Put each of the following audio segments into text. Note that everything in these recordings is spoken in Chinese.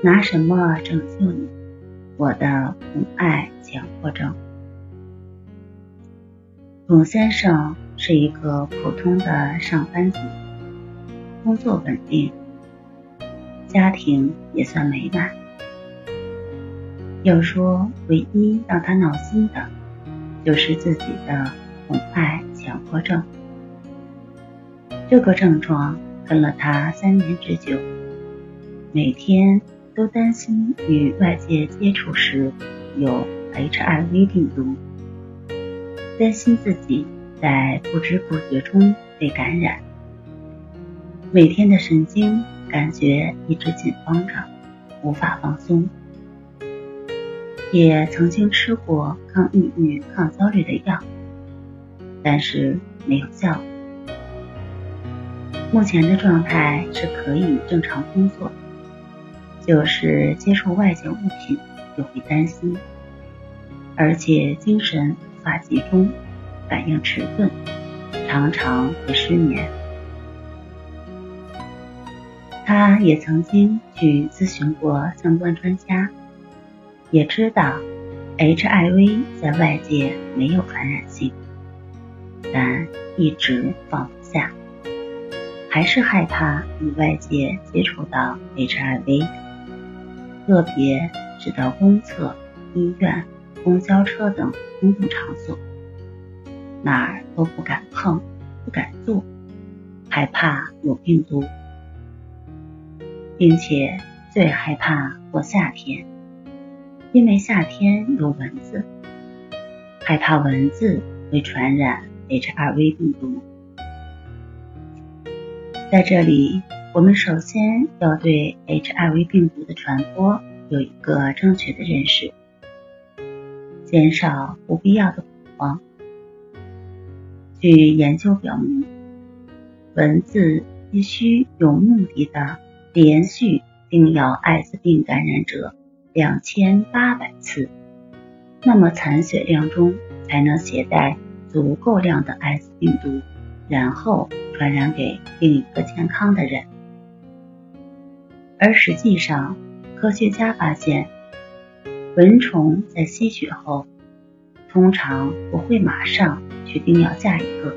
拿什么拯救你？我的宠爱强迫症。董先生是一个普通的上班族，工作稳定，家庭也算美满。要说唯一让他闹心的，就是自己的宠爱强迫症。这个症状跟了他三年之久，每天。都担心与外界接触时有 HIV 病毒，担心自己在不知不觉中被感染，每天的神经感觉一直紧绷着，无法放松。也曾经吃过抗抑郁、抗焦虑的药，但是没有效。目前的状态是可以正常工作。就是接触外界物品就会担心，而且精神无法集中，反应迟钝，常常会失眠。他也曾经去咨询过相关专家，也知道 HIV 在外界没有传染性，但一直放不下，还是害怕与外界接触到 HIV。特别是到公厕、医院、公交车等公共场所，哪儿都不敢碰，不敢坐，害怕有病毒，并且最害怕过夏天，因为夏天有蚊子，害怕蚊子会传染 HIV 病毒。在这里。我们首先要对 HIV 病毒的传播有一个正确的认识，减少不必要的恐慌。据研究表明，蚊子必须有目的的连续叮咬艾滋病感染者两千八百次，那么残血量中才能携带足够量的艾滋病毒，然后传染给另一个健康的人。而实际上，科学家发现，蚊虫在吸血后，通常不会马上去叮咬下一个，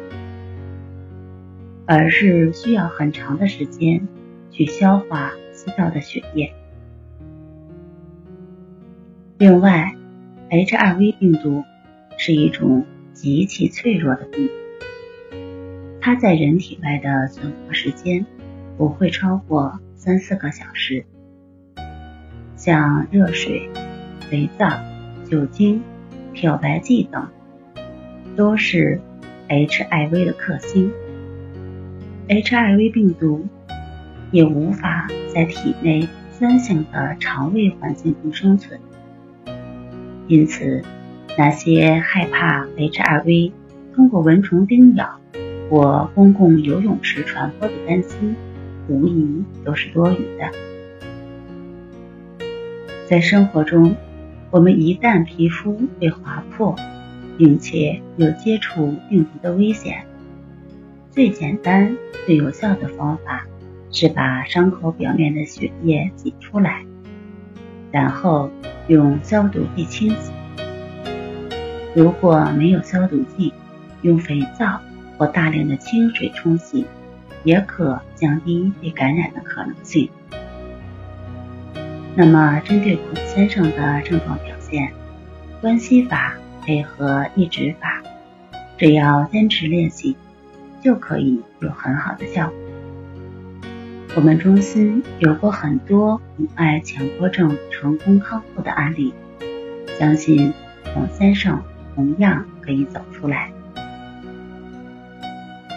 而是需要很长的时间去消化吸到的血液。另外，HIV 病毒是一种极其脆弱的病，它在人体外的存活时间不会超过。三四个小时，像热水、肥皂、酒精、漂白剂等，都是 HIV 的克星。HIV 病毒也无法在体内酸性的肠胃环境中生存，因此，那些害怕 HIV 通过蚊虫叮咬或公共游泳池传播的担心。无疑都是多余的。在生活中，我们一旦皮肤被划破，并且有接触病毒的危险，最简单、最有效的方法是把伤口表面的血液挤出来，然后用消毒剂清洗。如果没有消毒剂，用肥皂或大量的清水冲洗。也可降低被感染的可能性。那么，针对孔先生的症状表现，关系法配合抑制法，只要坚持练习，就可以有很好的效果。我们中心有过很多母爱强迫症成功康复的案例，相信孔先生同样可以走出来。